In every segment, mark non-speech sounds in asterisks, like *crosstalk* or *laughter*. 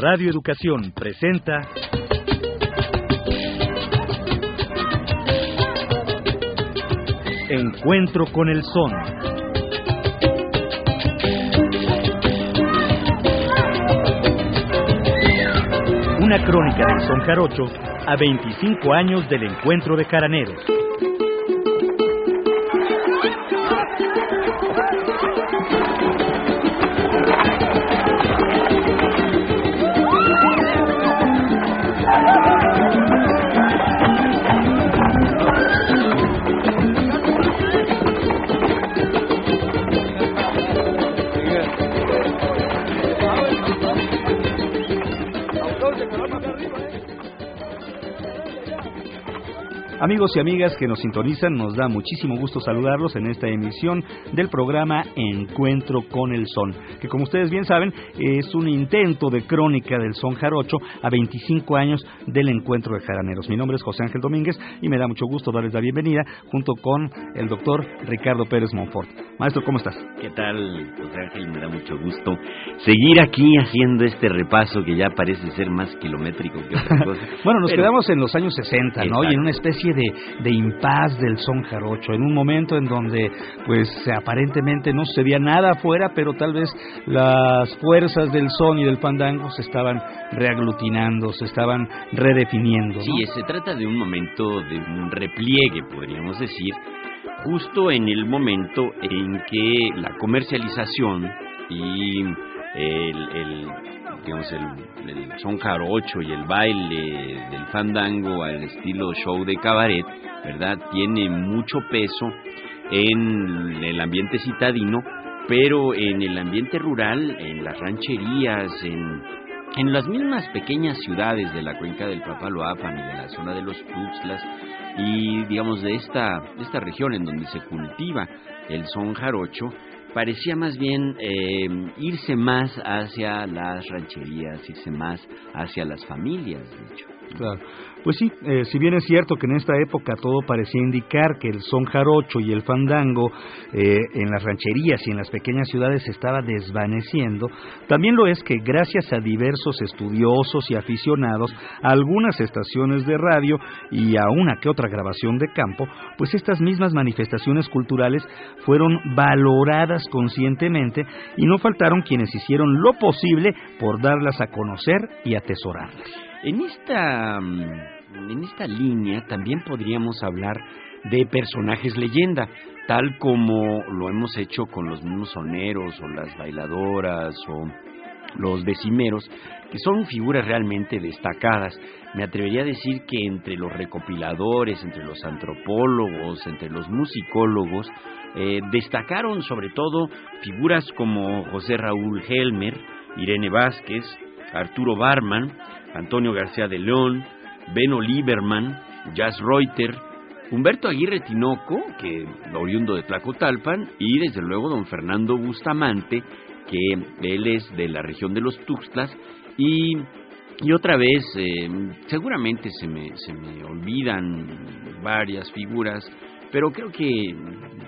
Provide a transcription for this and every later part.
Radio Educación presenta Encuentro con el Son. Una crónica del son jarocho a 25 años del encuentro de caraneros. Amigos y amigas que nos sintonizan, nos da muchísimo gusto saludarlos en esta emisión del programa Encuentro con el Son, que como ustedes bien saben es un intento de crónica del son jarocho a 25 años del Encuentro de Jaraneros. Mi nombre es José Ángel Domínguez y me da mucho gusto darles la bienvenida junto con el doctor Ricardo Pérez Monfort. Maestro, ¿cómo estás? ¿Qué tal, José Ángel? Me da mucho gusto seguir aquí haciendo este repaso que ya parece ser más kilométrico que otra cosa. *laughs* bueno, nos quedamos en los años 60, ¿no? Y en una especie de, de impas del son jarocho, en un momento en donde pues aparentemente no se veía nada afuera, pero tal vez las fuerzas del son y del fandango se estaban reaglutinando, se estaban redefiniendo. Sí, se trata de un momento de un repliegue, podríamos decir, justo en el momento en que la comercialización y el, el digamos, el, el, son jarocho y el baile del fandango al estilo show de cabaret, ¿verdad? Tiene mucho peso en el ambiente citadino, pero en el ambiente rural, en las rancherías, en, en las mismas pequeñas ciudades de la cuenca del Papaloapan y de la zona de los Tuxtlas, y digamos de esta, esta región en donde se cultiva el son jarocho, parecía más bien eh, irse más hacia las rancherías, irse más hacia las familias, de hecho. Claro. Pues sí, eh, si bien es cierto que en esta época todo parecía indicar que el son jarocho y el fandango eh, en las rancherías y en las pequeñas ciudades estaba desvaneciendo, también lo es que gracias a diversos estudiosos y aficionados, a algunas estaciones de radio y a una que otra grabación de campo, pues estas mismas manifestaciones culturales fueron valoradas conscientemente y no faltaron quienes hicieron lo posible por darlas a conocer y atesorarlas. En esta, mm, en esta línea también podríamos hablar de personajes leyenda, tal como lo hemos hecho con los mismos o las bailadoras o los decimeros, que son figuras realmente destacadas. Me atrevería a decir que entre los recopiladores, entre los antropólogos, entre los musicólogos, eh, destacaron sobre todo figuras como José Raúl Helmer, Irene Vázquez, Arturo Barman, Antonio García de León, Beno Lieberman, Jazz Reuter, Humberto Aguirre Tinoco, que oriundo de Tlacotalpan, y desde luego don Fernando Bustamante, que él es de la región de los Tuxtlas, y, y otra vez, eh, seguramente se me, se me olvidan varias figuras, pero creo que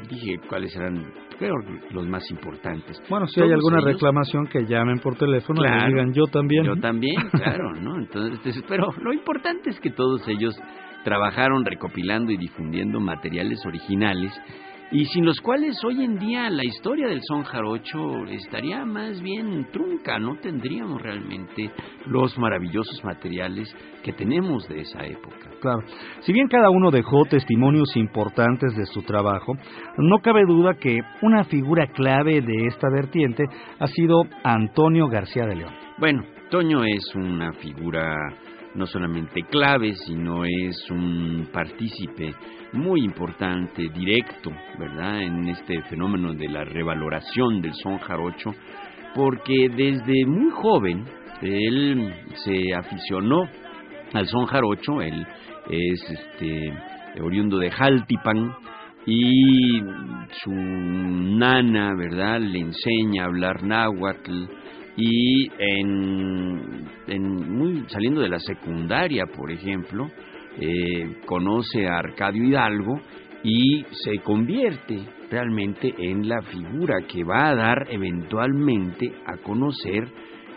dije cuáles eran creo los más importantes. Bueno, si hay alguna ellos, reclamación que llamen por teléfono claro, y digan yo también. Yo también, *laughs* claro, ¿no? Entonces, pero lo importante es que todos ellos trabajaron recopilando y difundiendo materiales originales y sin los cuales hoy en día la historia del son jarocho estaría más bien trunca, no tendríamos realmente los maravillosos materiales que tenemos de esa época. Claro, si bien cada uno dejó testimonios importantes de su trabajo, no cabe duda que una figura clave de esta vertiente ha sido Antonio García de León. Bueno, Toño es una figura no solamente clave, sino es un partícipe muy importante, directo, ¿verdad?, en este fenómeno de la revaloración del son jarocho, porque desde muy joven él se aficionó al son jarocho, él es este oriundo de Jaltipan y su nana, ¿verdad?, le enseña a hablar náhuatl, y en, muy saliendo de la secundaria, por ejemplo, eh, conoce a Arcadio Hidalgo y se convierte realmente en la figura que va a dar eventualmente a conocer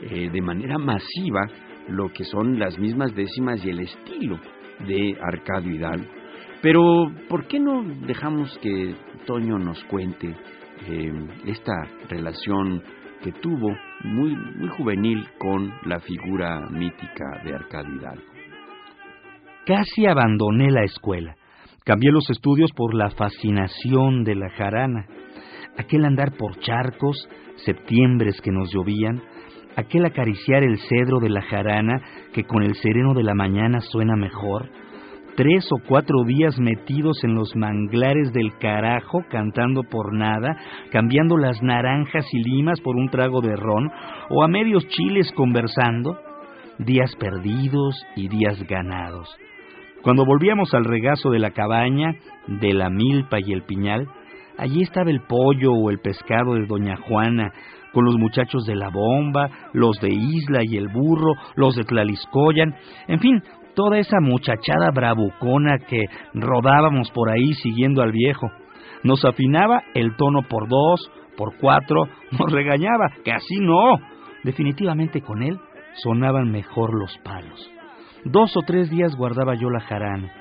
eh, de manera masiva lo que son las mismas décimas y el estilo de Arcadio Hidalgo. Pero, ¿por qué no dejamos que Toño nos cuente eh, esta relación que tuvo muy, muy juvenil con la figura mítica de Arcadio? Casi abandoné la escuela. Cambié los estudios por la fascinación de la jarana. Aquel andar por charcos, septiembres que nos llovían, aquel acariciar el cedro de la jarana que con el sereno de la mañana suena mejor, tres o cuatro días metidos en los manglares del carajo cantando por nada, cambiando las naranjas y limas por un trago de ron, o a medios chiles conversando, días perdidos y días ganados. Cuando volvíamos al regazo de la cabaña, de la milpa y el piñal, allí estaba el pollo o el pescado de doña Juana, con los muchachos de la bomba, los de Isla y el burro, los de Tlaliscoyan, en fin, toda esa muchachada bravucona que rodábamos por ahí siguiendo al viejo. Nos afinaba el tono por dos, por cuatro, *laughs* nos regañaba, que así no. Definitivamente con él sonaban mejor los palos. Dos o tres días guardaba yo la jarana.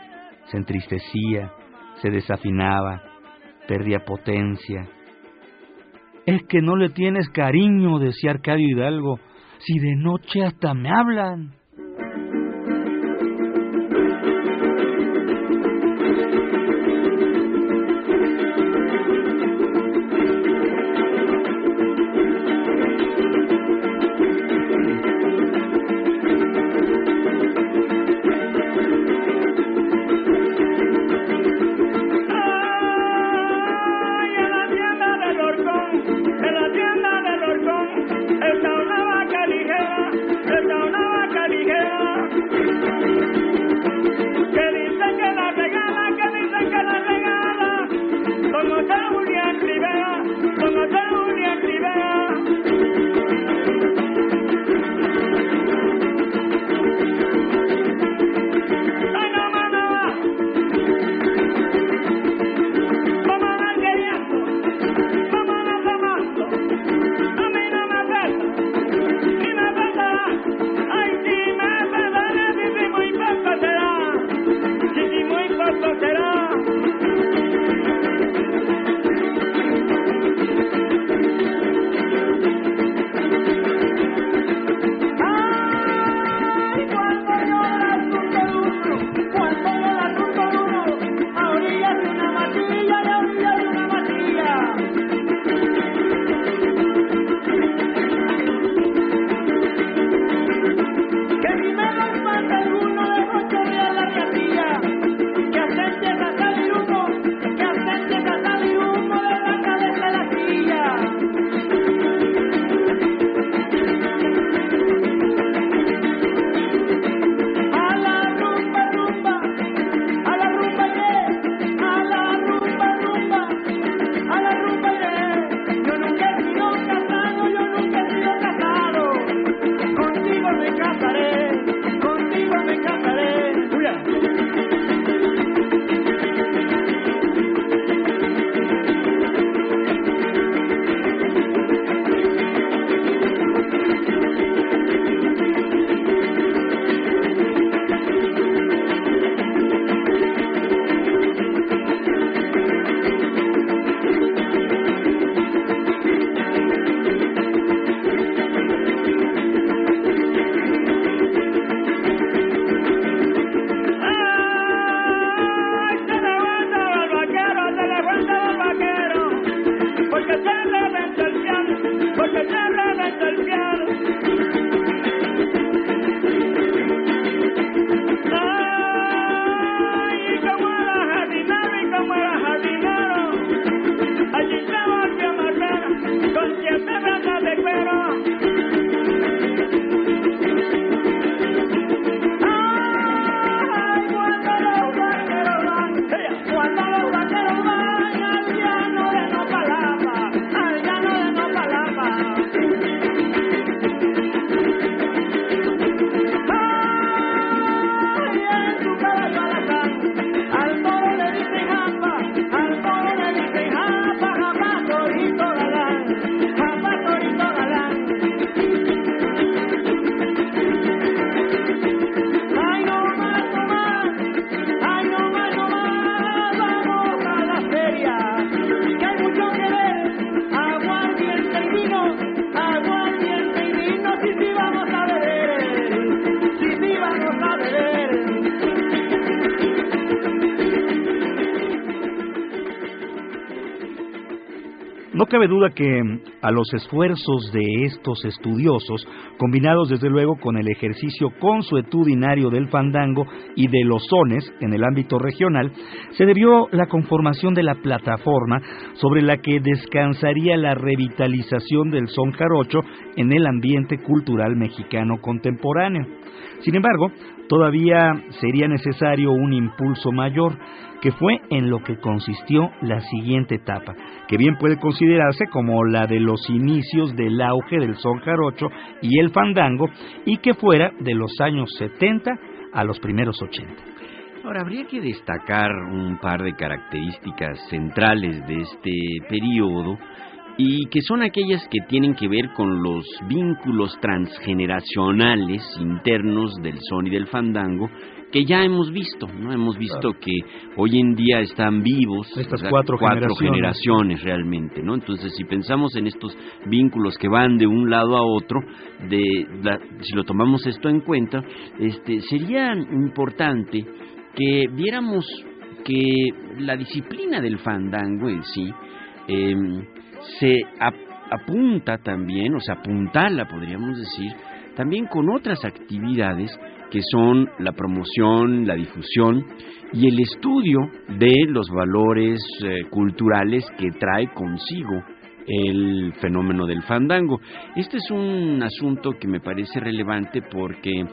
Se entristecía, se desafinaba, perdía potencia, es que no le tienes cariño, decía Arcadio Hidalgo, si de noche hasta me hablan. No cabe duda que a los esfuerzos de estos estudiosos, combinados desde luego con el ejercicio consuetudinario del fandango y de los sones en el ámbito regional, se debió la conformación de la plataforma sobre la que descansaría la revitalización del son jarocho en el ambiente cultural mexicano contemporáneo. Sin embargo, todavía sería necesario un impulso mayor, que fue en lo que consistió la siguiente etapa, que bien puede considerarse como la de los inicios del auge del son jarocho y el fandango, y que fuera de los años 70 a los primeros 80. Ahora, habría que destacar un par de características centrales de este periodo y que son aquellas que tienen que ver con los vínculos transgeneracionales internos del son y del fandango que ya hemos visto, ¿no? Hemos visto que hoy en día están vivos estas cuatro, generaciones. realmente, ¿no? Entonces, si pensamos en estos vínculos que van de un lado a otro, de si lo tomamos esto en cuenta, este sería importante que viéramos que la disciplina del fandango en sí eh, se apunta también, o se apuntala, podríamos decir, también con otras actividades que son la promoción, la difusión y el estudio de los valores eh, culturales que trae consigo el fenómeno del fandango. Este es un asunto que me parece relevante porque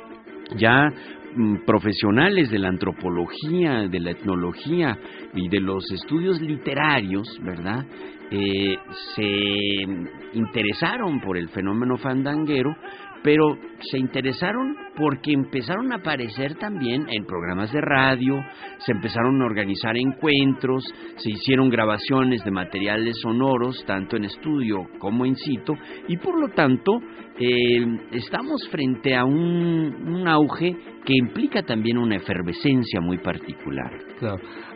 ya mm, profesionales de la antropología, de la etnología y de los estudios literarios, ¿verdad? Eh, se interesaron por el fenómeno fandanguero, pero se interesaron porque empezaron a aparecer también en programas de radio, se empezaron a organizar encuentros, se hicieron grabaciones de materiales sonoros, tanto en estudio como in situ, y por lo tanto eh, estamos frente a un, auge que implica también una efervescencia muy particular.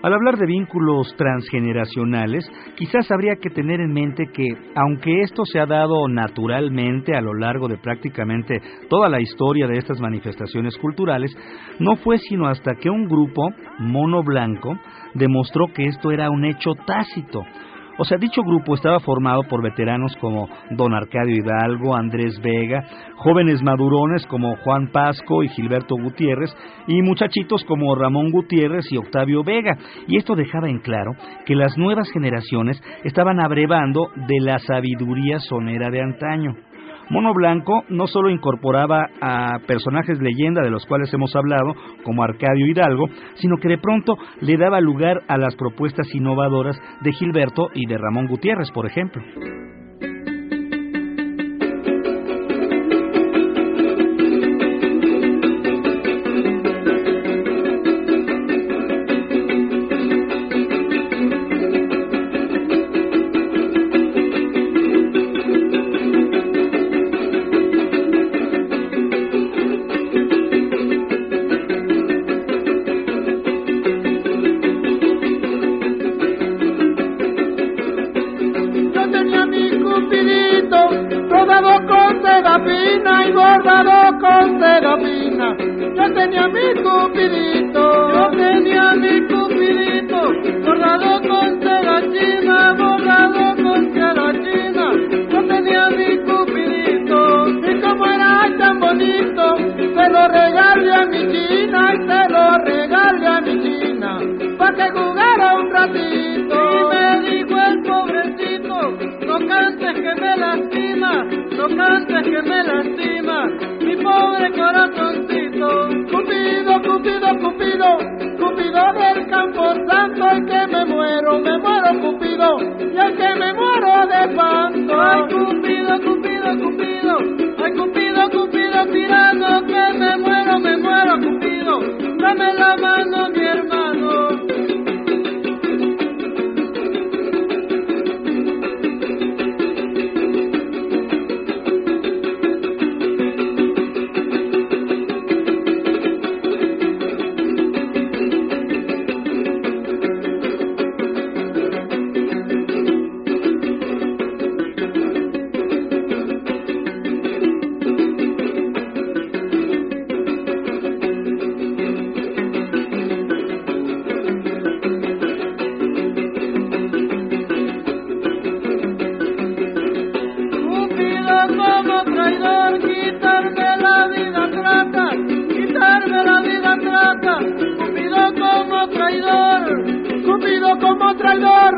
Al hablar de vínculos transgeneracionales, quizás habría que tener en mente que, aunque esto se ha dado naturalmente a lo largo de prácticamente toda la historia de estas manifestaciones culturales, no fue sino hasta que un grupo, mono blanco, demostró que esto era un hecho tácito, o sea, dicho grupo estaba formado por veteranos como Don Arcadio Hidalgo, Andrés Vega, jóvenes madurones como Juan Pasco y Gilberto Gutiérrez, y muchachitos como Ramón Gutiérrez y Octavio Vega. Y esto dejaba en claro que las nuevas generaciones estaban abrevando de la sabiduría sonera de antaño. Mono Blanco no solo incorporaba a personajes leyenda de los cuales hemos hablado, como Arcadio Hidalgo, sino que de pronto le daba lugar a las propuestas innovadoras de Gilberto y de Ramón Gutiérrez, por ejemplo. que jugara un ratito. Y me dijo el pobrecito, no cantes que me lastima, no cantes amor. Cupido como traidor,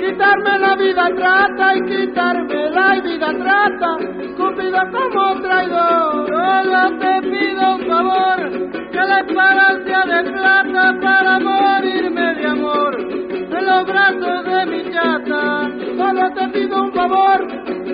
quitarme la vida trata y quitarme la vida trata. Cupido como traidor, solo te pido un favor, que la espada sea de plata para morirme de amor. En los brazos de mi solo te pido un favor,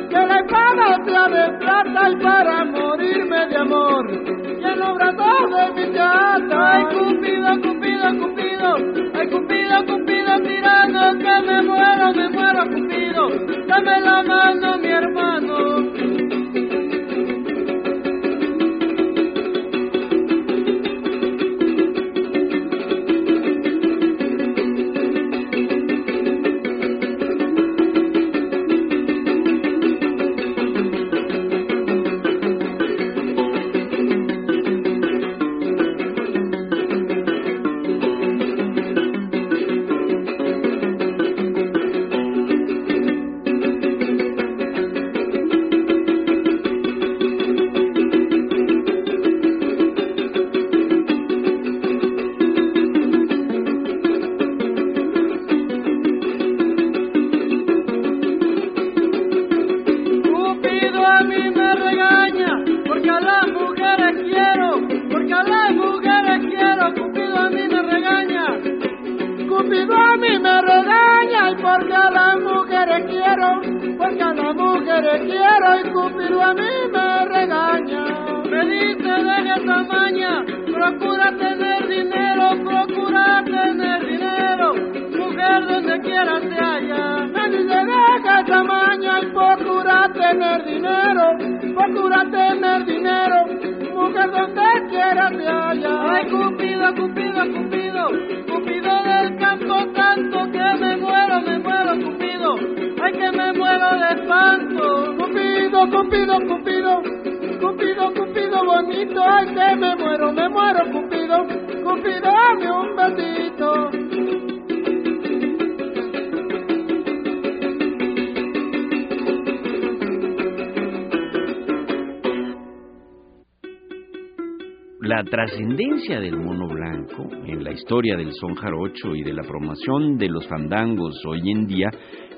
que la espada sea de plata y para morirme de amor. Y en los brazos de mi chata, ay Cupido, Cupido, Cupido, ay Cupido, Cupido, tirando que me muero, me muero, Cupido, dame la mano, mi hermano. Cupido, Cupido, Cupido, Cupido del campo tanto que me muero, me muero, Cupido, ay que me muero de espanto. Cupido, Cupido, Cupido, Cupido, Cupido bonito, ay que me muero, me muero, Cupido, Cupido, dame un besito. La trascendencia del mono blanco en la historia del son jarocho y de la promoción de los fandangos hoy en día,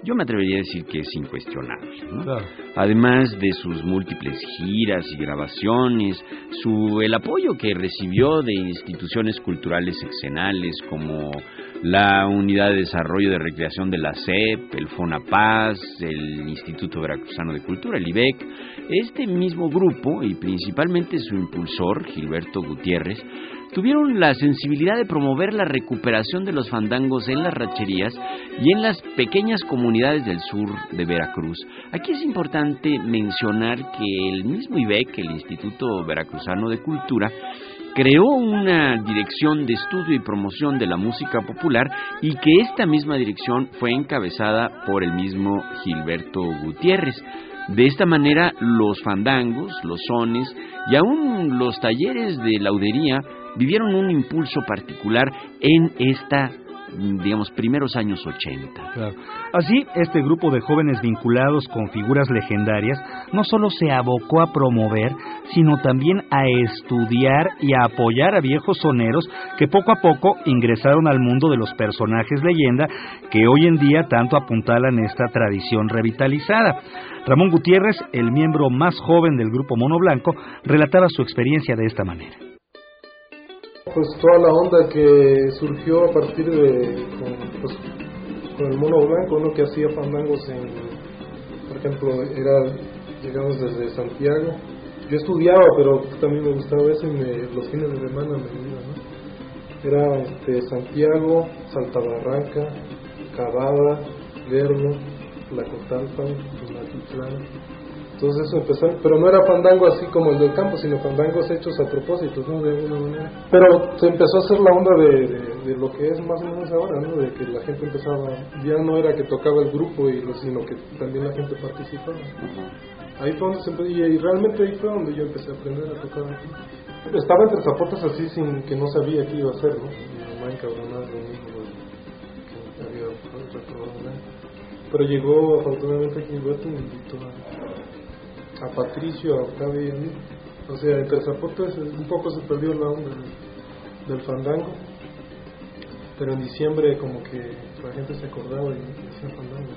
yo me atrevería a decir que es incuestionable. ¿no? Claro. Además de sus múltiples giras y grabaciones, su, el apoyo que recibió de instituciones culturales exenales como la Unidad de Desarrollo de Recreación de la CEP, el FONAPAS, el Instituto Veracruzano de Cultura, el IBEC, este mismo grupo y principalmente su impulsor, Gilberto Gutiérrez, tuvieron la sensibilidad de promover la recuperación de los fandangos en las racherías y en las pequeñas comunidades del sur de Veracruz. Aquí es importante mencionar que el mismo IBEC, el Instituto Veracruzano de Cultura, creó una dirección de estudio y promoción de la música popular y que esta misma dirección fue encabezada por el mismo Gilberto Gutiérrez. De esta manera, los fandangos, los sones y aún los talleres de laudería vivieron un impulso particular en esta digamos, primeros años 80. Claro. Así, este grupo de jóvenes vinculados con figuras legendarias no solo se abocó a promover, sino también a estudiar y a apoyar a viejos soneros que poco a poco ingresaron al mundo de los personajes leyenda que hoy en día tanto apuntalan esta tradición revitalizada. Ramón Gutiérrez, el miembro más joven del grupo Mono Blanco, relataba su experiencia de esta manera pues toda la onda que surgió a partir de con, pues, con el mono blanco, uno que hacía fandangos en, por ejemplo, era llegamos desde Santiago. Yo estudiaba, pero también me gustaba eso y me, los fines de semana me iba, ¿no? Era este, Santiago, Saltabarranca, Cavada, Lerno, Tlacotalpan, Tunatitlán. Entonces eso empezó, pero no era fandango así como el del campo, sino fandangos hechos a propósito, ¿no? De alguna manera. Pero se empezó a hacer la onda de, de, de, lo que es más o menos ahora, ¿no? De que la gente empezaba, ya no era que tocaba el grupo, y sino que también la gente participaba. Ahí fue donde se empezó, y, y, realmente ahí fue donde yo empecé a aprender a tocar aquí. Estaba entre zapotes así sin que no sabía qué iba a hacer, ¿no? Mi mamá encabronada de mí, que había reprobado Pero llegó afortunadamente aquí Gilberto y me invitó a a Patricio, a Octavio y a. O sea, entre zapotes un poco se perdió la onda del, del fandango. pero en diciembre como que la gente se acordaba y hacía fandango.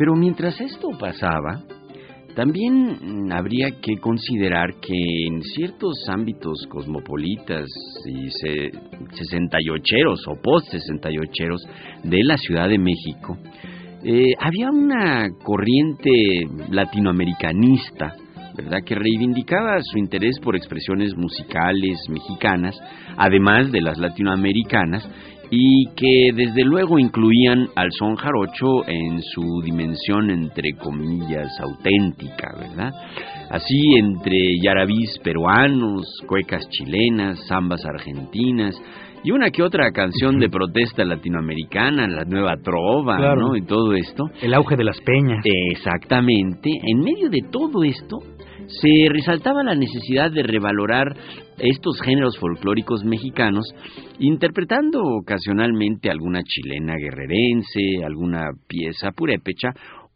Pero mientras esto pasaba, también habría que considerar que en ciertos ámbitos cosmopolitas y sesentayocheros o post-sesentayocheros de la Ciudad de México, eh, había una corriente latinoamericanista, ¿verdad?, que reivindicaba su interés por expresiones musicales mexicanas, además de las latinoamericanas, y que desde luego incluían al son jarocho en su dimensión entre comillas auténtica, ¿verdad? Así entre yarabís peruanos, cuecas chilenas, zambas argentinas y una que otra canción de protesta latinoamericana, la nueva trova, ¿no? Y todo esto. El auge de las peñas. Exactamente. En medio de todo esto, se resaltaba la necesidad de revalorar estos géneros folclóricos mexicanos, interpretando ocasionalmente alguna chilena guerrerense, alguna pieza purépecha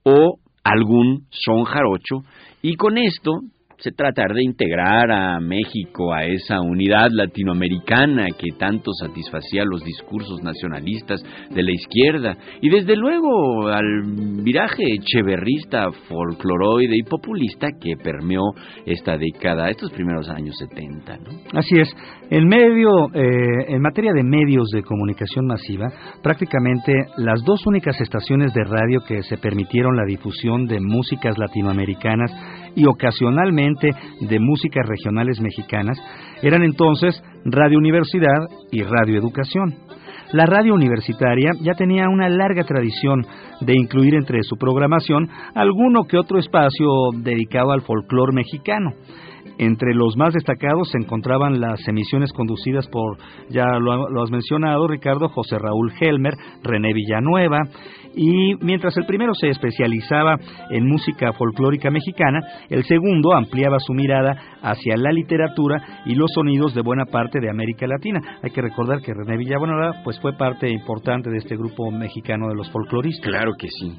o algún son jarocho, y con esto se tratar de integrar a México a esa unidad latinoamericana que tanto satisfacía los discursos nacionalistas de la izquierda y desde luego al viraje cheverrista, folcloroide y populista que permeó esta década, estos primeros años 70. Así es. En medio, eh, en materia de medios de comunicación masiva, prácticamente las dos únicas estaciones de radio que se permitieron la difusión de músicas latinoamericanas y ocasionalmente de músicas regionales mexicanas eran entonces Radio Universidad y Radio Educación. La radio universitaria ya tenía una larga tradición de incluir entre su programación alguno que otro espacio dedicado al folclore mexicano. Entre los más destacados se encontraban las emisiones conducidas por, ya lo, has mencionado, Ricardo, José Raúl Helmer, René Villanueva, y mientras el primero se especializaba en música folclórica mexicana, el segundo ampliaba su mirada hacia la literatura y los sonidos de buena parte de América Latina. Hay que recordar que René Villanueva pues fue parte importante de este grupo mexicano de los folcloristas. Claro que sí.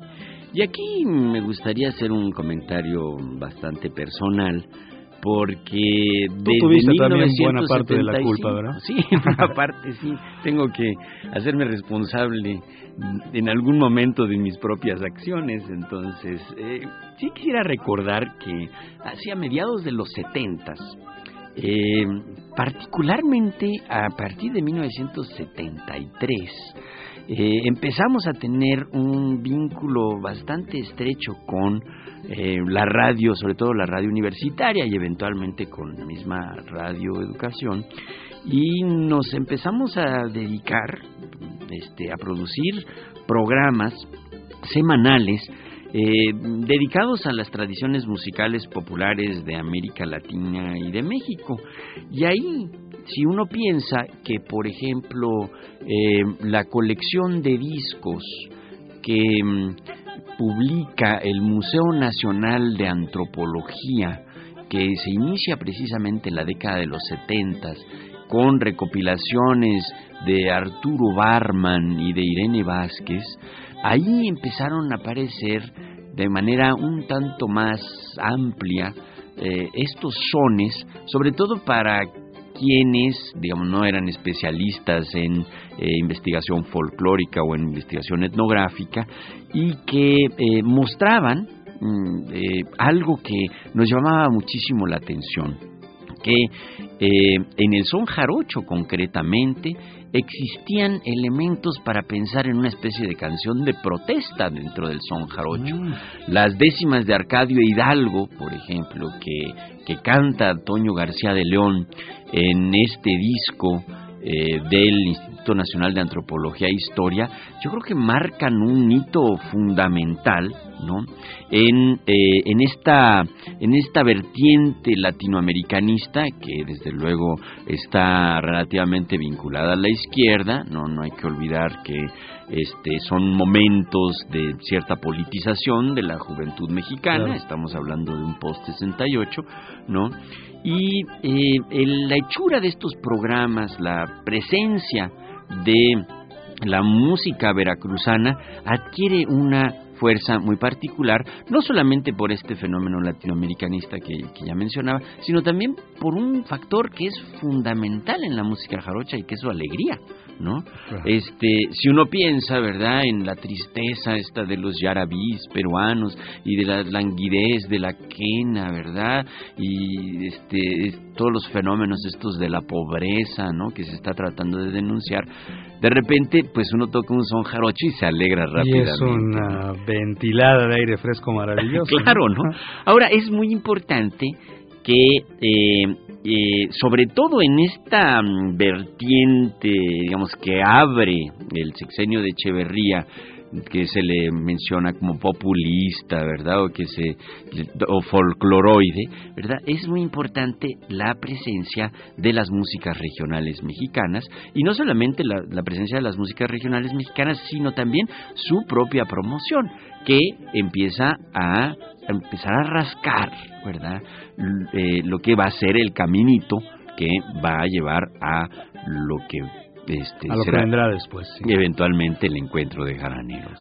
Y aquí me gustaría hacer un comentario bastante personal porque Tú tuviste también buena parte de la culpa, ¿verdad? *laughs* Sí, buena *laughs* parte, sí. Tengo que hacerme responsable en algún momento de mis propias acciones. Entonces, eh, sí quisiera recordar que hacia mediados de los setentas, eh, particularmente a partir de 1973, eh, empezamos a tener un vínculo bastante estrecho con eh, la radio, sobre todo la radio universitaria y eventualmente con la misma radio educación y nos empezamos a dedicar este, a producir programas semanales eh, dedicados a las tradiciones musicales populares de América Latina y de México. Y ahí si uno piensa que, por ejemplo, eh, la colección de discos que mm, publica el Museo Nacional de Antropología, que se inicia precisamente en la década de los setentas, con recopilaciones de Arturo Barman y de Irene Vázquez, ahí empezaron a aparecer de manera un tanto más amplia eh, estos sones, sobre todo para quienes, digamos, no eran especialistas en eh, investigación folclórica o en investigación etnográfica y que eh, mostraban mm, eh, algo que nos llamaba muchísimo la atención, que en el son jarocho concretamente existían elementos para pensar en una especie de canción de protesta dentro del son jarocho. Mm. Las décimas de Arcadio Hidalgo, por ejemplo, que, que canta Antonio García de León en este disco eh, del Instituto Nacional de Antropología e Historia, yo creo que marcan un hito fundamental, ¿no? En, eh, en esta en esta vertiente latinoamericanista que desde luego está relativamente vinculada a la izquierda, no no hay que olvidar que este son momentos de cierta politización de la juventud mexicana, estamos hablando de un post 68, ¿no? Y eh, la hechura de estos programas, la presencia de la música veracruzana adquiere una fuerza muy particular, no solamente por este fenómeno latinoamericanista que, que, ya mencionaba, sino también por un factor que es fundamental en la música jarocha y que es su alegría. ¿no? Este, si uno piensa, ¿verdad?, en la tristeza esta de los yarabís peruanos y de la languidez de la quena, ¿verdad? Y este, todos los fenómenos estos de la pobreza, ¿no?, que se está tratando de denunciar. De repente, pues uno toca un son jarocho y se alegra rápidamente. Y es una ventilada de aire fresco maravilloso. *laughs* claro, ¿no? Ahora, es muy importante que eh, eh, sobre todo en esta mm, vertiente, digamos, que abre el sexenio de Echeverría, que se le menciona como populista, ¿verdad? O que se o folcloroide, ¿verdad? Es muy importante la presencia de las músicas regionales mexicanas y no solamente la, presencia de las músicas regionales mexicanas, sino también su propia promoción que empieza a empezar a rascar, ¿verdad? Eh, lo que va a ser el caminito que va a llevar a lo que este, a lo será que vendrá después. Sí. Eventualmente el encuentro de jaraneros.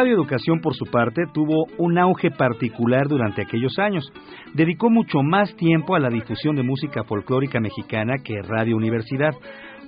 Radio Educación, por su parte, tuvo un auge particular durante aquellos años. Dedicó mucho más tiempo a la difusión de música folclórica mexicana que Radio Universidad.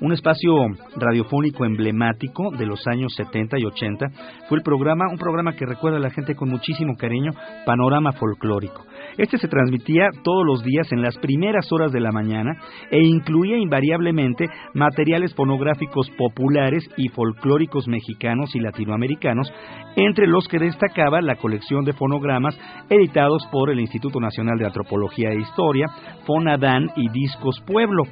Un espacio radiofónico emblemático de los años 70 y 80 fue el programa, un programa que recuerda a la gente con muchísimo cariño, Panorama Folclórico. Este se transmitía todos los días en las primeras horas de la mañana e incluía invariablemente materiales fonográficos populares y folclóricos mexicanos y latinoamericanos, entre los que destacaba la colección de fonogramas editados por el Instituto Nacional de Antropología e Historia, Fonadán y Discos Pueblo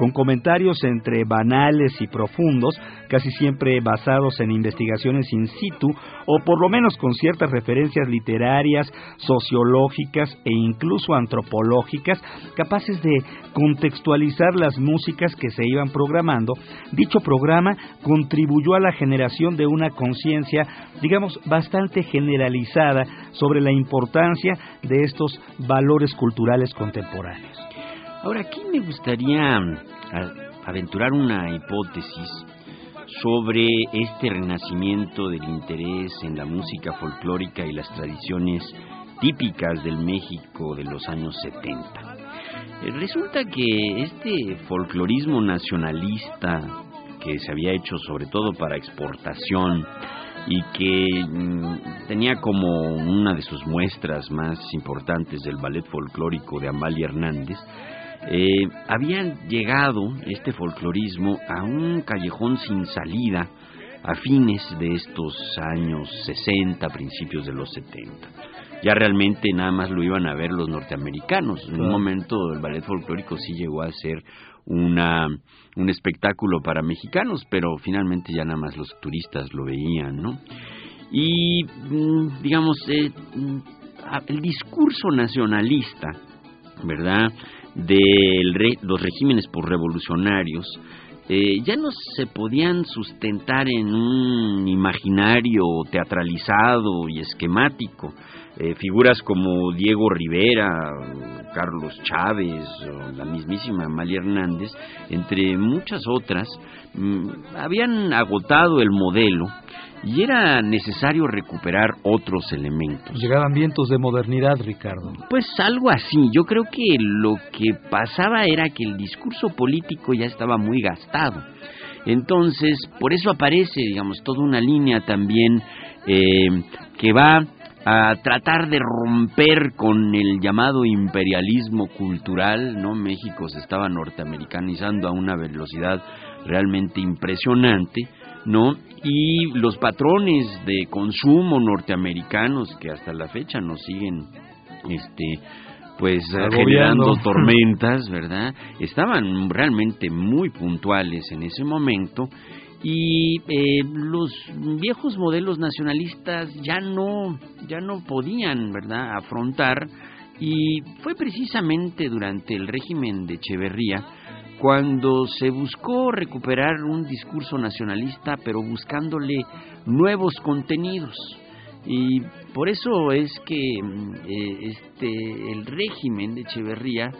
con comentarios entre banales y profundos, casi siempre basados en investigaciones in situ o por lo menos con ciertas referencias literarias, sociológicas e incluso antropológicas, capaces de contextualizar las músicas que se iban programando. Dicho programa contribuyó a la generación de una conciencia, digamos, bastante generalizada sobre la importancia de estos valores culturales contemporáneos. Ahora, aquí me gustaría mm, aventurar una hipótesis sobre este renacimiento del interés en la música folclórica y las tradiciones típicas del México de los años 70. Eh, resulta que este folclorismo nacionalista que se había hecho sobre todo para exportación y que mm, tenía como una de sus muestras más importantes del ballet folclórico de Amalia Hernández, eh, habían llegado este folclorismo a un callejón sin salida a fines de estos años 60, principios de los 70. Ya realmente nada más lo iban a ver los norteamericanos. En un momento el ballet folclórico sí llegó a ser una, un espectáculo para mexicanos, pero finalmente ya nada más los turistas lo veían, ¿no? Y, mm, digamos, eh, mm, el discurso nacionalista, ¿verdad?, de los regímenes por revolucionarios, eh, ya no se podían sustentar en un imaginario teatralizado y esquemático. Eh, figuras como Diego Rivera, Carlos Chávez, o la mismísima Amalia Hernández, entre muchas otras, mm, habían agotado el modelo y era necesario recuperar otros elementos. Llegaban vientos de modernidad, Ricardo. Pues algo así. Yo creo que lo que pasaba era que el discurso político ya estaba muy gastado. Entonces, por eso aparece, digamos, toda una línea también eh, que va a tratar de romper con el llamado imperialismo cultural, ¿no? México se estaba norteamericanizando a una velocidad realmente impresionante ¿no? Y los patrones de consumo norteamericanos que hasta la fecha nos siguen este pues generando *laughs* tormentas, ¿verdad? Estaban realmente muy puntuales en ese momento y eh, los viejos modelos nacionalistas ya no ya no podían, ¿verdad?, afrontar y fue precisamente durante el régimen de Echeverría cuando se buscó recuperar un discurso nacionalista, pero buscándole nuevos contenidos. Y por eso es que mm, eh, este, el régimen de Echeverría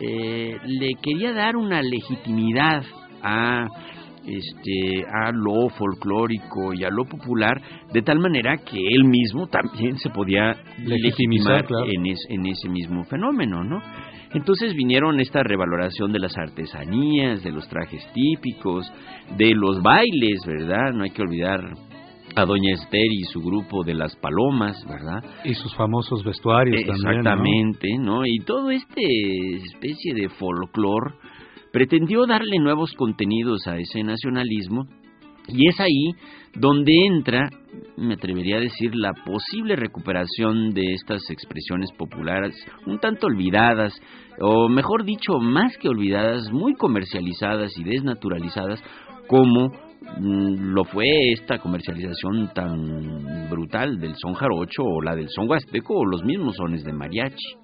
eh, le quería dar una legitimidad a este a lo folclórico y a lo popular de tal manera que él mismo también se podía legitimar en, en ese mismo fenómeno, ¿no? Entonces vinieron esta revaloración de las artesanías, de los trajes típicos, de los bailes, ¿verdad? No hay que olvidar a Doña Esther y su grupo de las palomas, ¿verdad? Y sus famosos vestuarios también. Exactamente, ¿no? Y todo este especie de folclore pretendió darle nuevos contenidos a ese nacionalismo y es ahí donde entra, me atrevería a decir, la posible recuperación de estas expresiones populares, un tanto olvidadas, o mejor dicho, más que olvidadas, muy comercializadas y desnaturalizadas, como mm, lo fue esta comercialización tan brutal del son jarocho o la del son huasteco o los mismos sones de mariachi.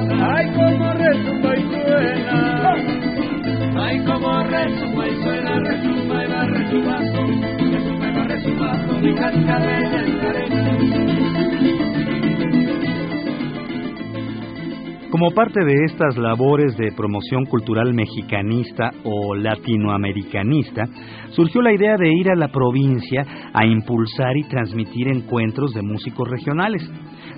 Ay, como resumba y suena. Ay, como resumba y suena, resumba y va resumando, resumba y va resumando mi cascabel en Como parte de estas labores de promoción cultural mexicanista o latinoamericanista, surgió la idea de ir a la provincia a impulsar y transmitir encuentros de músicos regionales.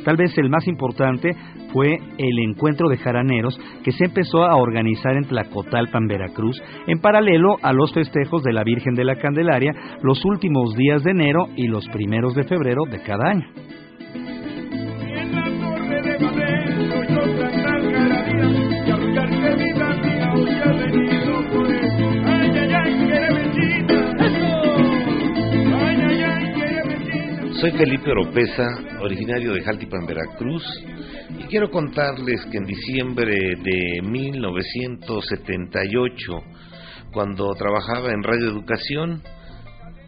Tal vez el más importante fue el encuentro de jaraneros que se empezó a organizar en Tlacotalpan, Veracruz, en paralelo a los festejos de la Virgen de la Candelaria los últimos días de enero y los primeros de febrero de cada año. Soy Felipe Oropesa, originario de Jaltipan, Veracruz, y quiero contarles que en diciembre de 1978, cuando trabajaba en Radio Educación,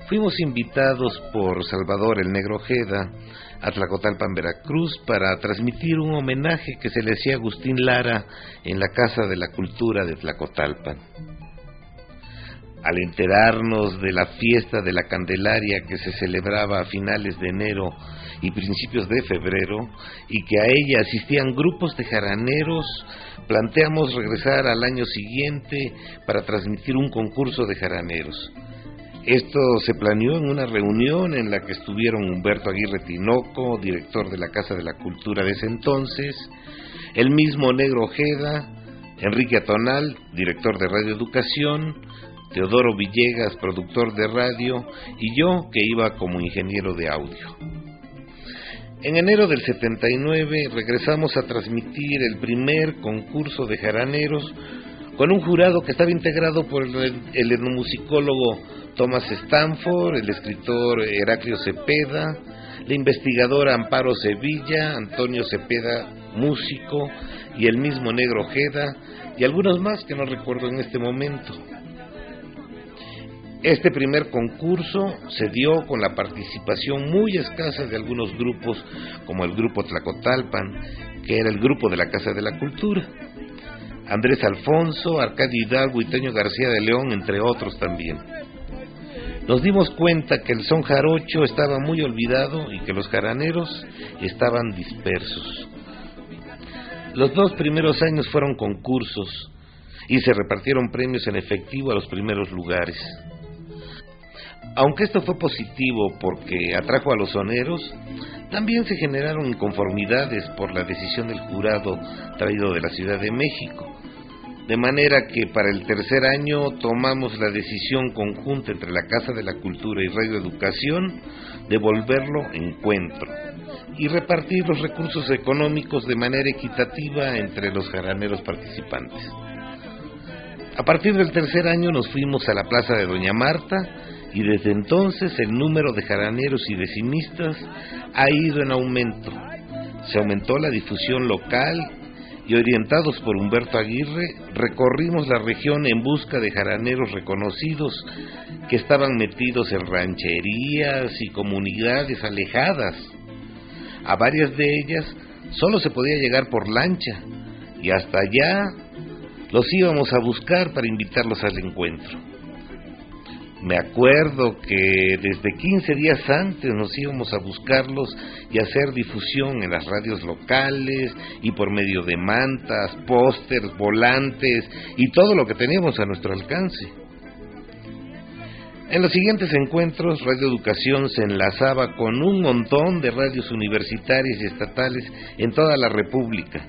fuimos invitados por Salvador el Negro Ojeda a Tlacotalpan, Veracruz, para transmitir un homenaje que se le hacía a Agustín Lara en la Casa de la Cultura de Tlacotalpan. Al enterarnos de la fiesta de la Candelaria que se celebraba a finales de enero y principios de febrero, y que a ella asistían grupos de jaraneros, planteamos regresar al año siguiente para transmitir un concurso de jaraneros. Esto se planeó en una reunión en la que estuvieron Humberto Aguirre Tinoco, director de la Casa de la Cultura de ese entonces, el mismo Negro Ojeda, Enrique Atonal, director de Radio Educación, Teodoro Villegas, productor de radio, y yo que iba como ingeniero de audio. En enero del 79 regresamos a transmitir el primer concurso de jaraneros con un jurado que estaba integrado por el, etnomusicólogo Thomas Stanford, el escritor Heraclio Cepeda, la investigadora Amparo Sevilla, Antonio Cepeda, músico, y el mismo Negro Ojeda, y algunos más que no recuerdo en este momento. Este primer concurso se dio con la participación muy escasa de algunos grupos, como el grupo Tlacotalpan, que era el grupo de la Casa de la Cultura. Andrés Alfonso, Arcadio Hidalgo y Toño García de León, entre otros también. Nos dimos cuenta que el son jarocho estaba muy olvidado y que los jaraneros estaban dispersos. Los dos primeros años fueron concursos y se repartieron premios en efectivo a los primeros lugares. Aunque esto fue positivo porque atrajo a los soneros, también se generaron inconformidades por la decisión del jurado traído de la Ciudad de México. De manera que para el tercer año tomamos la decisión conjunta entre la Casa de la Cultura y Radio Educación de volverlo encuentro y repartir los recursos económicos de manera equitativa entre los jaraneros participantes. A partir del tercer año nos fuimos a la Plaza de Doña Marta y desde entonces el número de jaraneros y decimistas ha ido en aumento. Se aumentó la difusión local y orientados por Humberto Aguirre, recorrimos la región en busca de jaraneros reconocidos que estaban metidos en rancherías y comunidades alejadas. A varias de ellas solo se podía llegar por lancha y hasta allá los íbamos a buscar para invitarlos al encuentro. Me acuerdo que desde 15 días antes nos íbamos a buscarlos y hacer difusión en las radios locales y por medio de mantas, pósters, volantes y todo lo que teníamos a nuestro alcance. En los siguientes encuentros, Radio Educación se enlazaba con un montón de radios universitarias y estatales en toda la República,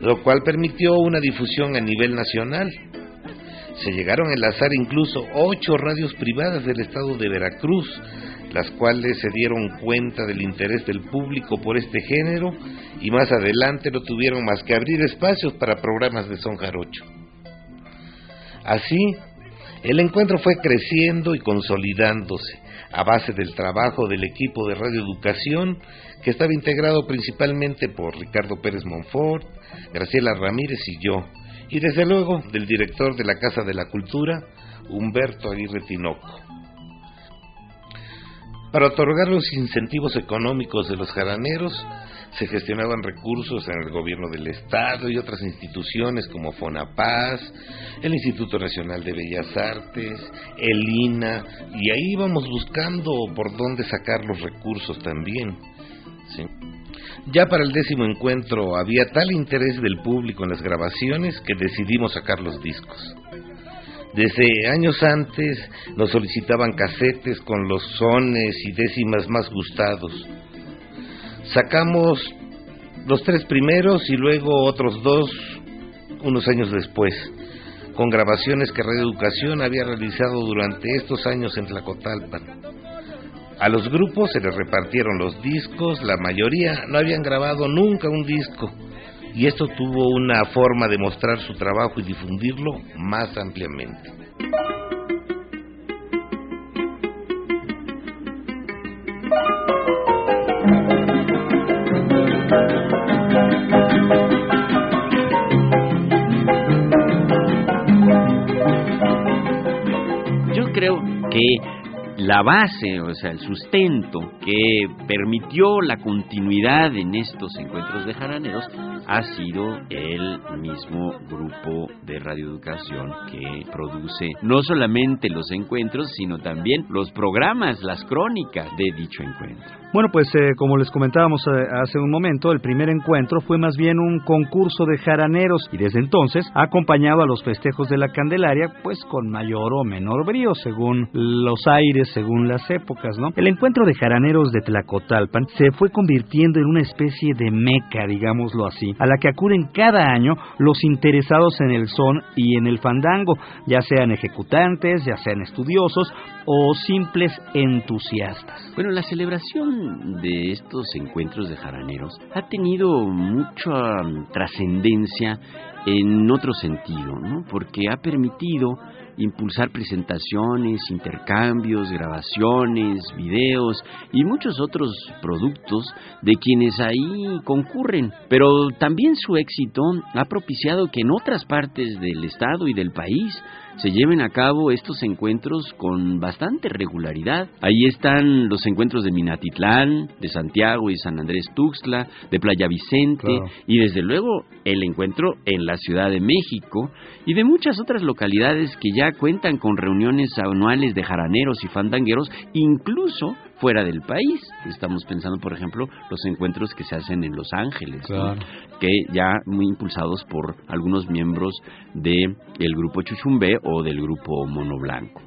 lo cual permitió una difusión a nivel nacional se llegaron a enlazar incluso ocho radios privadas del estado de Veracruz, las cuales se dieron cuenta del interés del público por este género y más adelante no tuvieron más que abrir espacios para programas de son jarocho. Así, el encuentro fue creciendo y consolidándose a base del trabajo del equipo de radioeducación que estaba integrado principalmente por Ricardo Pérez Monfort, Graciela Ramírez y yo, y desde luego del director de la Casa de la Cultura, Humberto Aguirre Tinoco. Para otorgar los incentivos económicos de los jaraneros, se gestionaban recursos en el gobierno del Estado y otras instituciones como FONAPAS, el Instituto Nacional de Bellas Artes, el INA, y ahí íbamos buscando por dónde sacar los recursos también. Ya para el décimo encuentro había tal interés del público en las grabaciones que decidimos sacar los discos. Desde años antes nos solicitaban casetes con los sones y décimas más gustados. Sacamos los tres primeros y luego otros dos unos años después, con grabaciones que Radio Educación había realizado durante estos años en Tlacotalpan. A los grupos se les repartieron los discos, la mayoría no habían grabado nunca un disco y esto tuvo una forma de mostrar su trabajo y difundirlo más ampliamente. Yo creo que la base, o sea, el sustento que permitió la continuidad en estos encuentros de jaraneros ha sido el mismo grupo de radioeducación que produce no solamente los encuentros, sino también los programas, las crónicas de dicho encuentro. Bueno, pues eh, como les comentábamos eh, hace un momento, el primer encuentro fue más bien un concurso de jaraneros y desde entonces ha acompañado a los festejos de la Candelaria pues con mayor o menor brío según los aires, según las épocas, ¿no? El encuentro de jaraneros de Tlacotalpan se fue convirtiendo en una especie de meca, digámoslo así, a la que acuden cada año los interesados en el son y en el fandango, ya sean ejecutantes, ya sean estudiosos o simples entusiastas. Bueno, la celebración de estos encuentros de jaraneros ha tenido mucha mm, trascendencia en otro sentido, ¿no? Porque ha permitido impulsar presentaciones, intercambios, grabaciones, videos y muchos otros productos de quienes ahí concurren. Pero también su éxito ha propiciado que en otras partes del estado y del país se lleven a cabo estos encuentros con bastante regularidad. Ahí están los encuentros de Minatitlán, de Santiago y San Andrés Tuxtla, de Playa Vicente y desde luego el encuentro en la Ciudad de México y de muchas otras localidades que ya cuentan con reuniones anuales de jaraneros y fandangueros, incluso fuera del país. Estamos pensando, por ejemplo, los encuentros que se hacen en Los Ángeles, que ya muy impulsados por algunos miembros del el grupo Chuchumbe o del grupo Mono Blanco.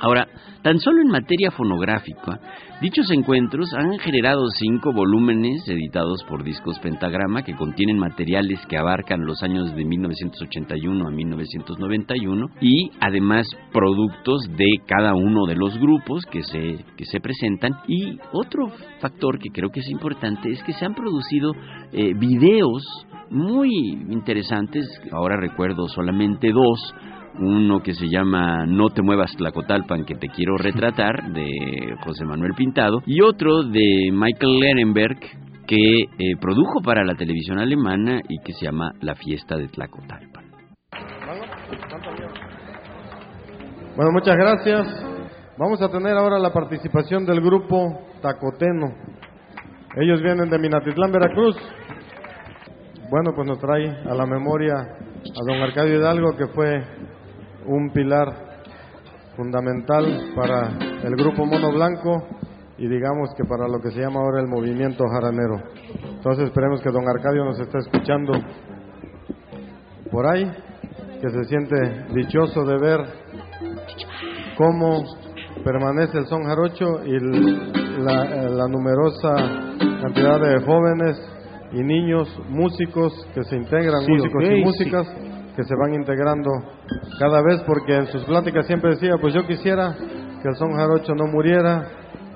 Ahora, tan solo en materia fonográfica, dichos encuentros han generado cinco volúmenes editados por Discos Pentagrama que contienen materiales que abarcan los años de 1981 a 1991 y además productos de cada uno de los grupos que se, que se presentan. Y otro factor que creo que es importante es que se han producido eh, videos muy interesantes, ahora recuerdo solamente dos, uno que se llama No te muevas Tlacotalpan, que te quiero retratar, de José Manuel Pintado, y otro de Michael Lerenberg, que eh, produjo para la televisión alemana y que se llama La fiesta de Tlacotalpan. Bueno, muchas gracias. Vamos a tener ahora la participación del grupo Tacoteno. Ellos vienen de Minatitlán, Veracruz. Bueno, pues nos trae a la memoria a don Arcadio Hidalgo, que fue un pilar fundamental para el grupo Mono Blanco y digamos que para lo que se llama ahora el movimiento jaranero. Entonces esperemos que don Arcadio nos esté escuchando por ahí, que se siente dichoso de ver cómo permanece el son jarocho y la, la numerosa cantidad de jóvenes y niños músicos que se integran, músicos y músicas que se van integrando cada vez porque en sus pláticas siempre decía, pues yo quisiera que el son jarocho no muriera,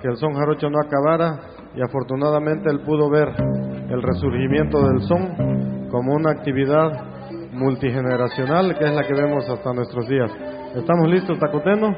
que el son jarocho no acabara y afortunadamente él pudo ver el resurgimiento del son como una actividad multigeneracional que es la que vemos hasta nuestros días. ¿Estamos listos, Tacoteno?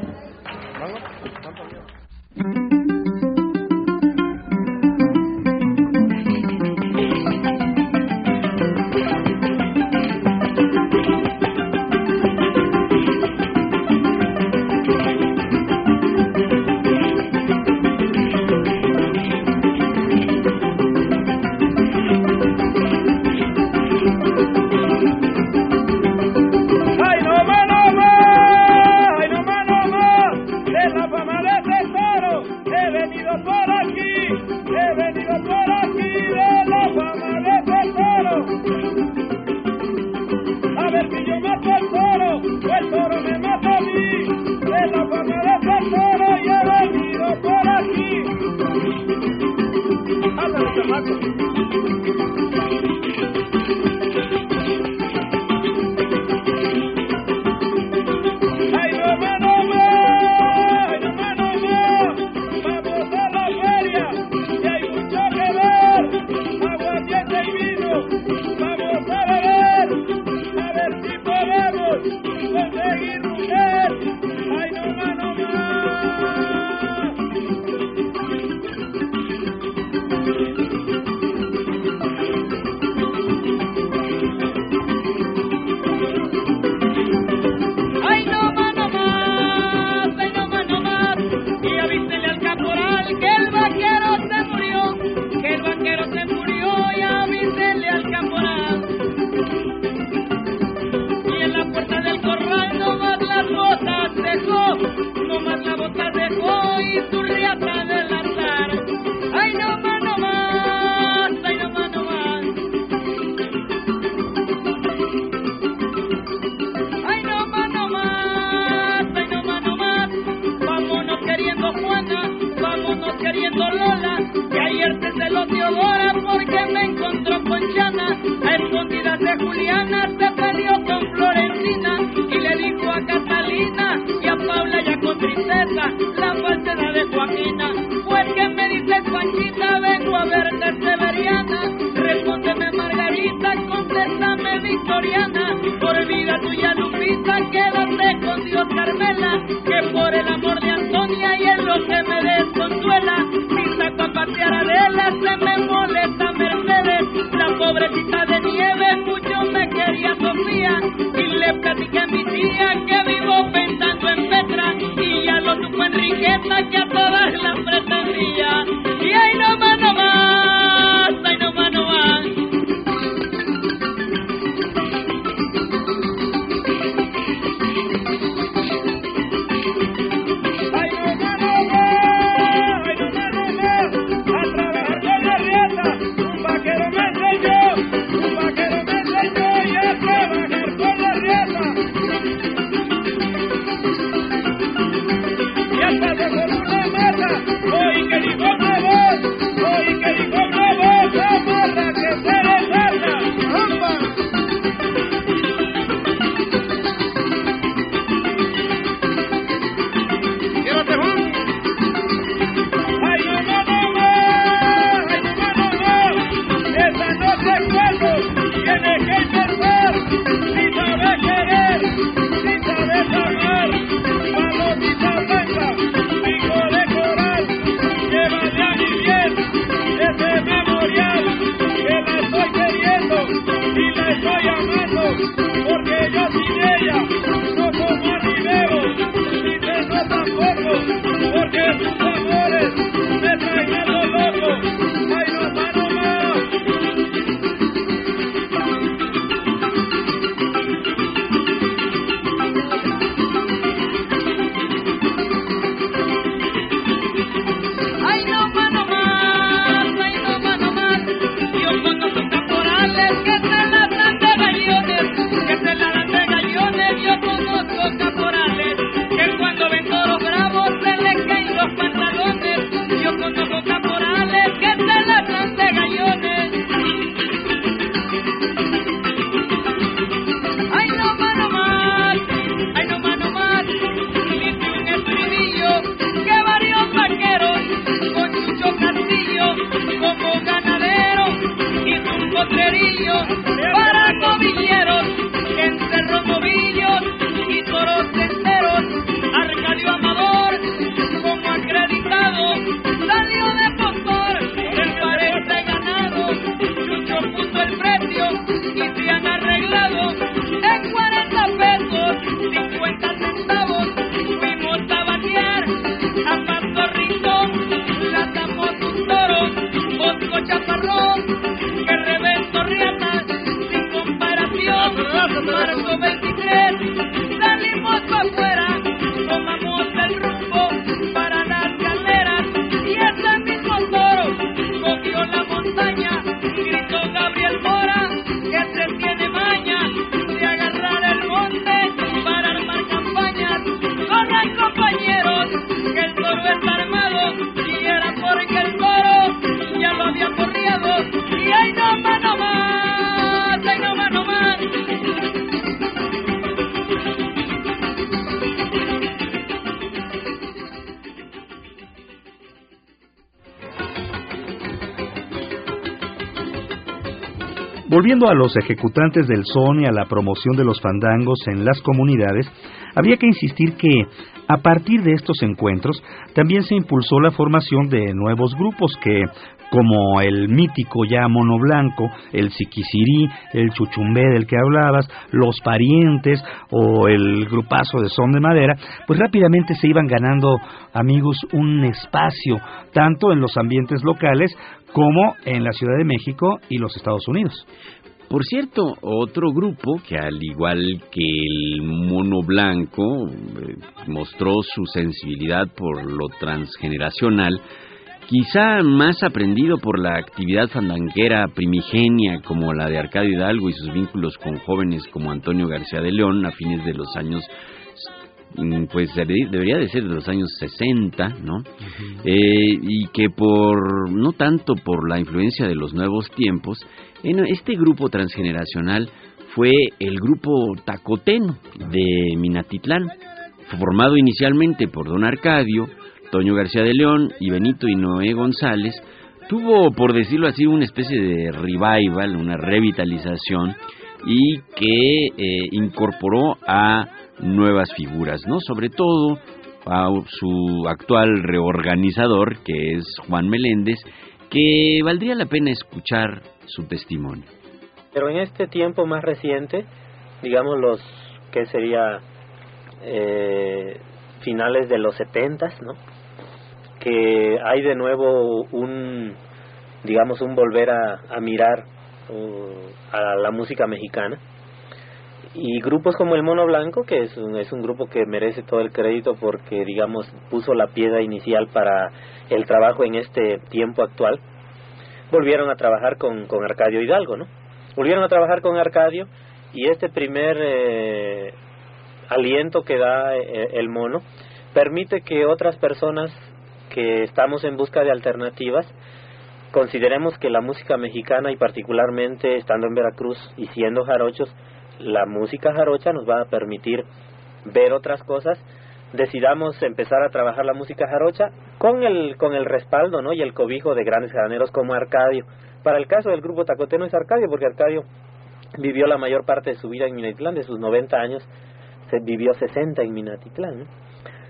La falsedad de Joaquina. Pues que me dices Panchita, vengo a verte Severiana. Respóndeme Margarita, contéstame Victoriana. Por vida tuya Lupita, quédate con Dios Carmela, que por el amor de Antonia y en lo que me desconsuela, si saco a pasear a Adela se me molesta Mercedes, la pobrecita de nieve mucho me quería Sofía Volviendo a los ejecutantes del son y a la promoción de los fandangos en las comunidades, había que insistir que, a partir de estos encuentros, también se impulsó la formación de nuevos grupos que, como el mítico ya Mono Blanco, el Siquisirí, el Chuchumbé del que hablabas, los Parientes o el grupazo de Son de Madera, pues rápidamente se iban ganando, amigos, un espacio, tanto en los ambientes locales como en la Ciudad de México y los Estados Unidos. Por cierto, otro grupo que al igual que el mono blanco eh, mostró su sensibilidad por lo transgeneracional, quizá más aprendido por la actividad fandanguera primigenia como la de Arcadio Hidalgo y sus vínculos con jóvenes como Antonio García de León a fines de los años pues debería de ser de los años 60, ¿no? Eh, y que por, no tanto por la influencia de los nuevos tiempos, en este grupo transgeneracional fue el grupo Tacoteno de Minatitlán, formado inicialmente por Don Arcadio, Toño García de León y Benito y Noé González, tuvo, por decirlo así, una especie de revival, una revitalización y que eh, incorporó a nuevas figuras, ¿no? Sobre todo a su actual reorganizador, que es Juan Meléndez, que valdría la pena escuchar su testimonio. Pero en este tiempo más reciente, digamos los que sería eh, finales de los setentas, ¿no? Que hay de nuevo un, digamos, un volver a, a mirar uh, a la música mexicana y grupos como el Mono Blanco, que es un, es un grupo que merece todo el crédito porque, digamos, puso la piedra inicial para el trabajo en este tiempo actual, volvieron a trabajar con, con Arcadio Hidalgo, ¿no? Volvieron a trabajar con Arcadio y este primer eh, aliento que da eh, el mono permite que otras personas que estamos en busca de alternativas consideremos que la música mexicana y particularmente estando en Veracruz y siendo jarochos, la música jarocha nos va a permitir ver otras cosas, decidamos empezar a trabajar la música jarocha con el con el respaldo, ¿no? y el cobijo de grandes graneros como Arcadio. Para el caso del grupo Tacoteno es Arcadio porque Arcadio vivió la mayor parte de su vida en Minatitlán, de sus 90 años se vivió 60 en Minatitlán.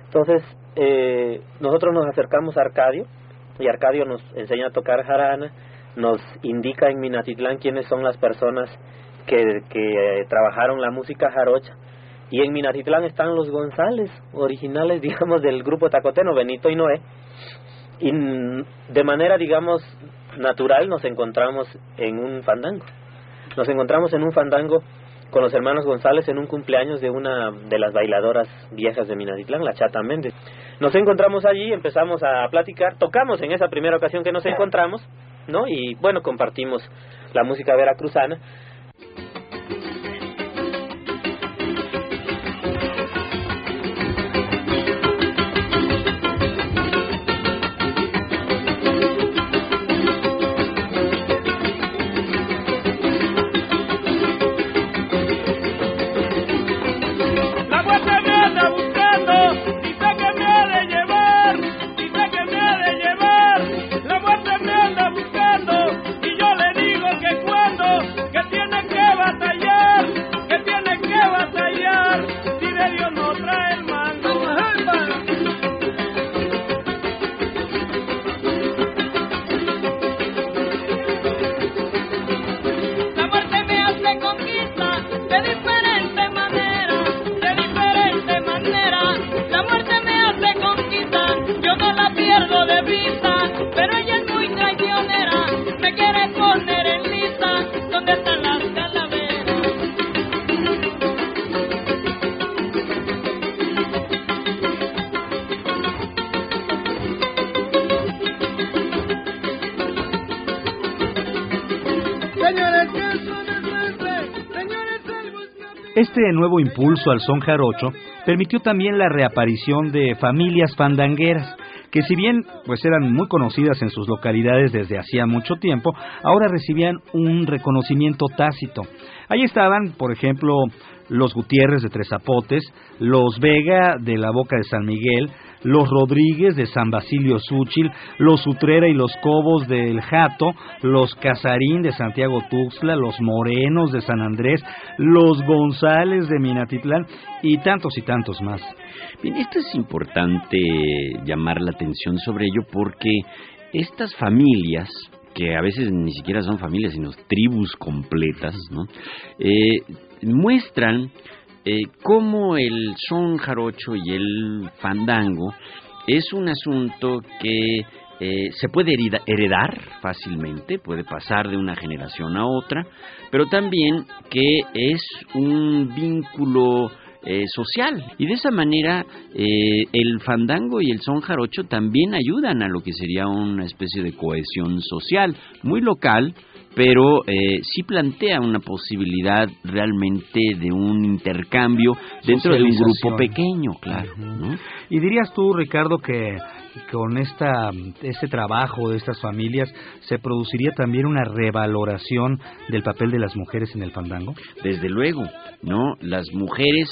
Entonces, eh, nosotros nos acercamos a Arcadio y Arcadio nos enseña a tocar jarana, nos indica en Minatitlán quiénes son las personas que, que eh, trabajaron la música jarocha. Y en Minatitlán están los González, originales, *laughs* digamos, del grupo tacoteno, Benito y Noé. Y de manera, digamos, natural nos encontramos en un fandango. Nos encontramos en un fandango con los hermanos González en un cumpleaños de una de las bailadoras viejas de Minatitlán, la Chata Méndez. Nos encontramos allí, empezamos a platicar, tocamos en esa primera ocasión que nos encontramos, ¿no? Y bueno, compartimos la música veracruzana Feliz Este nuevo impulso al son jarocho permitió también la reaparición de familias fandangueras, que si bien pues eran muy conocidas en sus localidades desde hacía mucho tiempo, ahora recibían un reconocimiento tácito. Ahí estaban, por ejemplo, los Gutiérrez de Tres Zapotes, los Vega de la Boca de San Miguel, los Rodríguez de San Basilio Súchil, los Utrera y los Cobos del Jato, los Casarín de Santiago Tuxtla, los Morenos de San Andrés, los González de Minatitlán y tantos y tantos más. Bien, esto es importante llamar la atención sobre ello porque estas familias, que a veces ni siquiera son familias, sino tribus completas, ¿no? Eh, muestran eh, cómo el son jarocho y el fandango es un asunto que eh, se puede heredar fácilmente, puede pasar de una generación a otra, pero también que es un vínculo eh, social. Y de esa manera eh, el fandango y el son jarocho también ayudan a lo que sería una especie de cohesión social, muy local, pero eh, sí plantea una posibilidad realmente de un intercambio dentro de un grupo pequeño, claro. ¿no? Y dirías tú, Ricardo, que con esta este trabajo de estas familias se produciría también una revaloración del papel de las mujeres en el fandango? Desde luego, ¿no? Las mujeres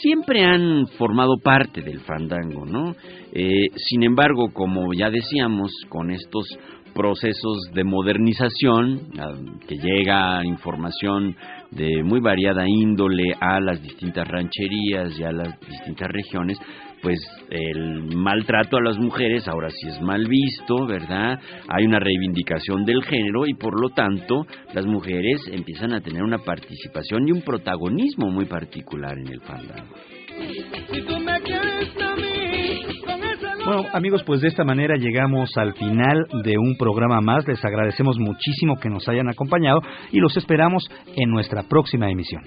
siempre han formado parte del fandango, ¿no? Eh, sin embargo, como ya decíamos, con estos procesos de modernización, que llega información de muy variada índole a las distintas rancherías y a las distintas regiones, pues el maltrato a las mujeres ahora sí es mal visto, ¿verdad? Hay una reivindicación del género y por lo tanto las mujeres empiezan a tener una participación y un protagonismo muy particular en el fandango. Bueno, amigos, pues de esta manera llegamos al final de un programa más. Les agradecemos muchísimo que nos hayan acompañado y los esperamos en nuestra próxima emisión.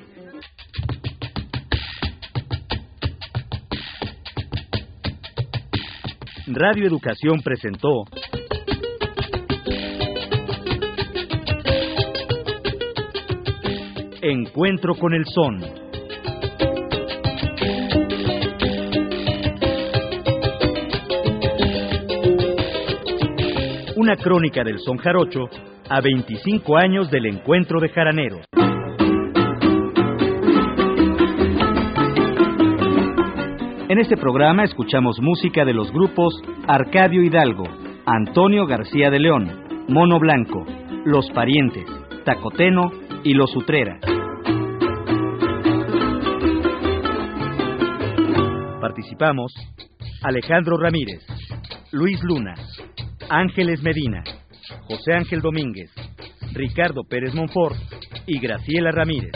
Radio Educación presentó Encuentro con el Son. Una crónica del son jarocho a 25 años del encuentro de jaraneros. En este programa escuchamos música de los grupos Arcadio Hidalgo, Antonio García de León, Mono Blanco, Los Parientes, Tacoteno y Los Utrera. Participamos Alejandro Ramírez, Luis Luna, Ángeles Medina, José Ángel Domínguez, Ricardo Pérez Monfort y Graciela Ramírez.